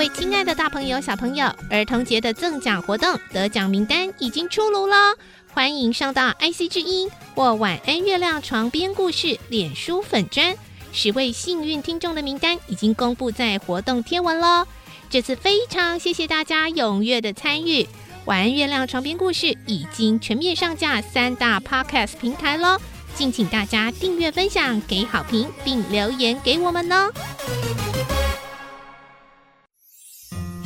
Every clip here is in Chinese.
位亲爱的大朋友、小朋友，儿童节的赠奖活动得奖名单已经出炉了，欢迎上到 IC 之音或晚安月亮床边故事脸书粉砖，十位幸运听众的名单已经公布在活动贴文喽。这次非常谢谢大家踊跃的参与，晚安月亮床边故事已经全面上架三大 Podcast 平台喽，敬请大家订阅、分享、给好评，并留言给我们呢。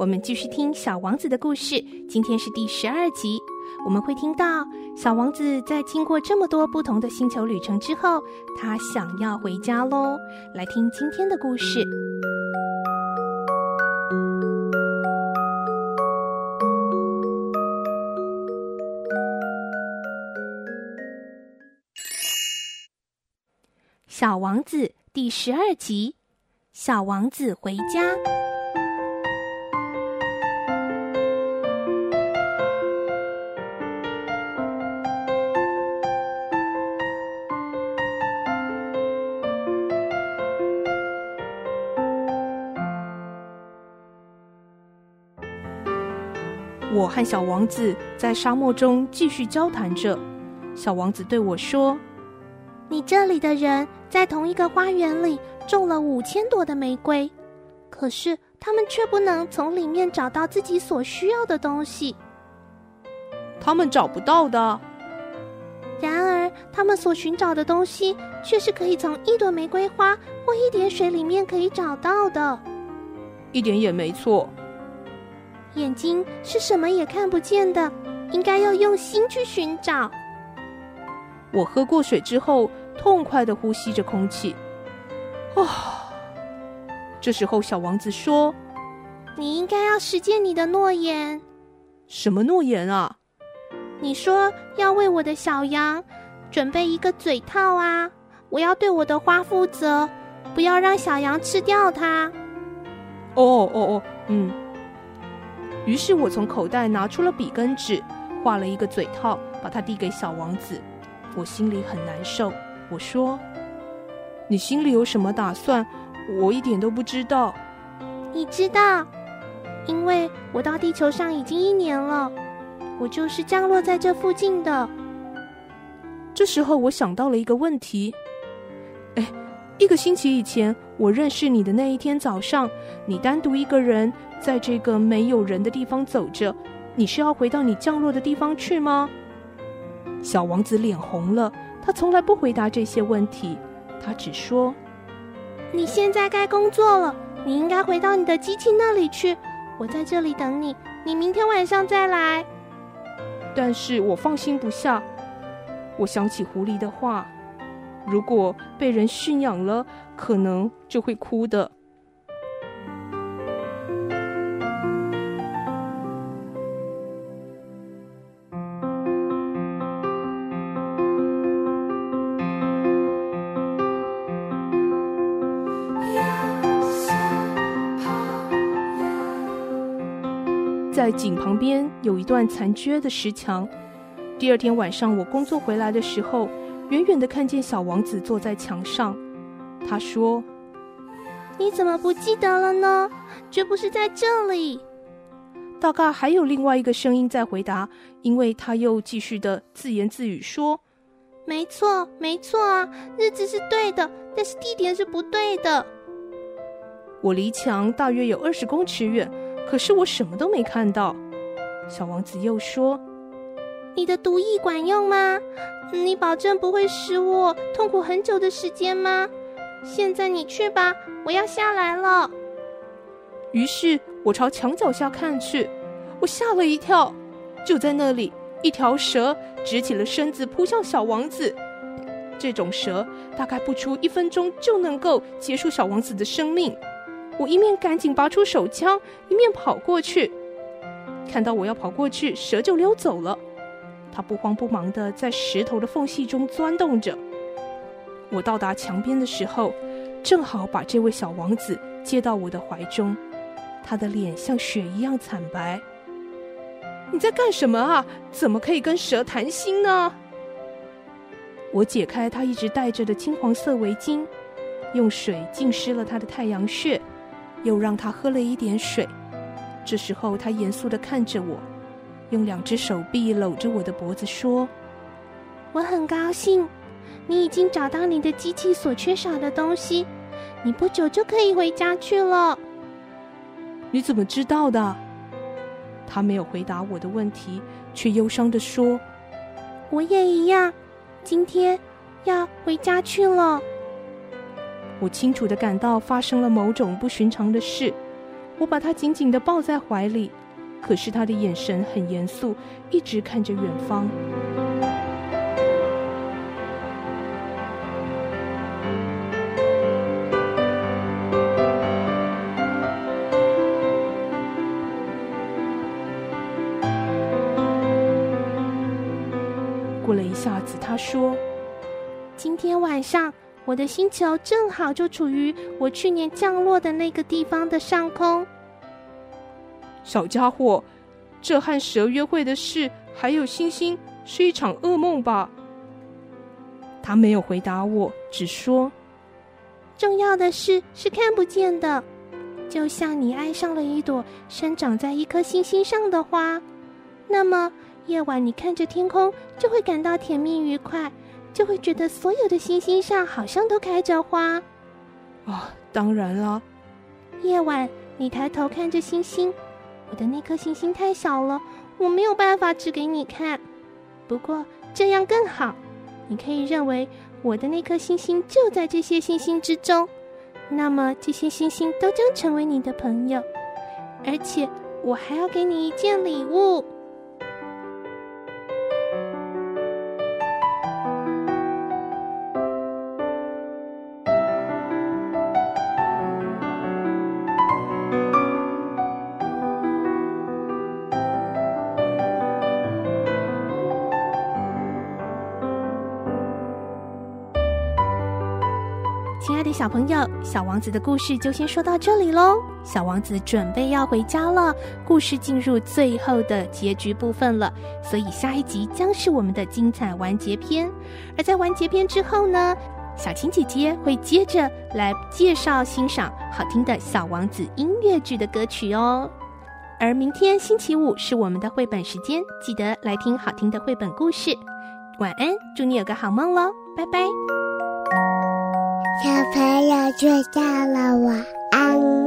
我们继续听《小王子》的故事，今天是第十二集。我们会听到小王子在经过这么多不同的星球旅程之后，他想要回家喽。来听今天的故事，《小王子》第十二集：小王子回家。我和小王子在沙漠中继续交谈着。小王子对我说：“你这里的人在同一个花园里种了五千朵的玫瑰，可是他们却不能从里面找到自己所需要的东西。他们找不到的。然而，他们所寻找的东西却是可以从一朵玫瑰花或一点水里面可以找到的。一点也没错。”眼睛是什么也看不见的，应该要用心去寻找。我喝过水之后，痛快的呼吸着空气。哦，这时候小王子说：“你应该要实践你的诺言。”什么诺言啊？你说要为我的小羊准备一个嘴套啊！我要对我的花负责，不要让小羊吃掉它。哦哦哦，嗯。于是我从口袋拿出了笔跟纸，画了一个嘴套，把它递给小王子。我心里很难受。我说：“你心里有什么打算？我一点都不知道。”你知道，因为我到地球上已经一年了，我就是降落在这附近的。这时候我想到了一个问题。一个星期以前，我认识你的那一天早上，你单独一个人。在这个没有人的地方走着，你是要回到你降落的地方去吗？小王子脸红了，他从来不回答这些问题，他只说：“你现在该工作了，你应该回到你的机器那里去。我在这里等你，你明天晚上再来。”但是我放心不下，我想起狐狸的话，如果被人驯养了，可能就会哭的。在井旁边有一段残缺的石墙。第二天晚上，我工作回来的时候，远远的看见小王子坐在墙上。他说：“你怎么不记得了呢？绝不是在这里。”大概还有另外一个声音在回答，因为他又继续的自言自语说：“没错，没错啊，日子是对的，但是地点是不对的。”我离墙大约有二十公尺远。可是我什么都没看到。小王子又说：“你的毒液管用吗？你保证不会使我痛苦很久的时间吗？现在你去吧，我要下来了。”于是我朝墙角下看去，我吓了一跳，就在那里，一条蛇直起了身子扑向小王子。这种蛇大概不出一分钟就能够结束小王子的生命。我一面赶紧拔出手枪，一面跑过去。看到我要跑过去，蛇就溜走了。他不慌不忙地在石头的缝隙中钻动着。我到达墙边的时候，正好把这位小王子接到我的怀中。他的脸像雪一样惨白。你在干什么啊？怎么可以跟蛇谈心呢？我解开他一直戴着的金黄色围巾，用水浸湿了他的太阳穴，又让他喝了一点水。这时候，他严肃地看着我，用两只手臂搂着我的脖子说：“我很高兴，你已经找到你的机器所缺少的东西，你不久就可以回家去了。”你怎么知道的？他没有回答我的问题，却忧伤地说：“我也一样，今天要回家去了。”我清楚地感到发生了某种不寻常的事，我把他紧紧地抱在怀里，可是他的眼神很严肃，一直看着远方。过了一下子，他说：“今天晚上，我的星球正好就处于我去年降落的那个地方的上空。”小家伙，这和蛇约会的事，还有星星，是一场噩梦吧？他没有回答我，只说：“重要的事是看不见的，就像你爱上了一朵生长在一颗星星上的花，那么。”夜晚，你看着天空，就会感到甜蜜愉快，就会觉得所有的星星上好像都开着花。啊、哦，当然了。夜晚，你抬头看着星星，我的那颗星星太小了，我没有办法指给你看。不过这样更好，你可以认为我的那颗星星就在这些星星之中，那么这些星星都将成为你的朋友，而且我还要给你一件礼物。亲爱的小朋友，小王子的故事就先说到这里喽。小王子准备要回家了，故事进入最后的结局部分了，所以下一集将是我们的精彩完结篇。而在完结篇之后呢，小青姐姐会接着来介绍欣赏好听的小王子音乐剧的歌曲哦。而明天星期五是我们的绘本时间，记得来听好听的绘本故事。晚安，祝你有个好梦喽，拜拜。小朋友睡觉了，晚安。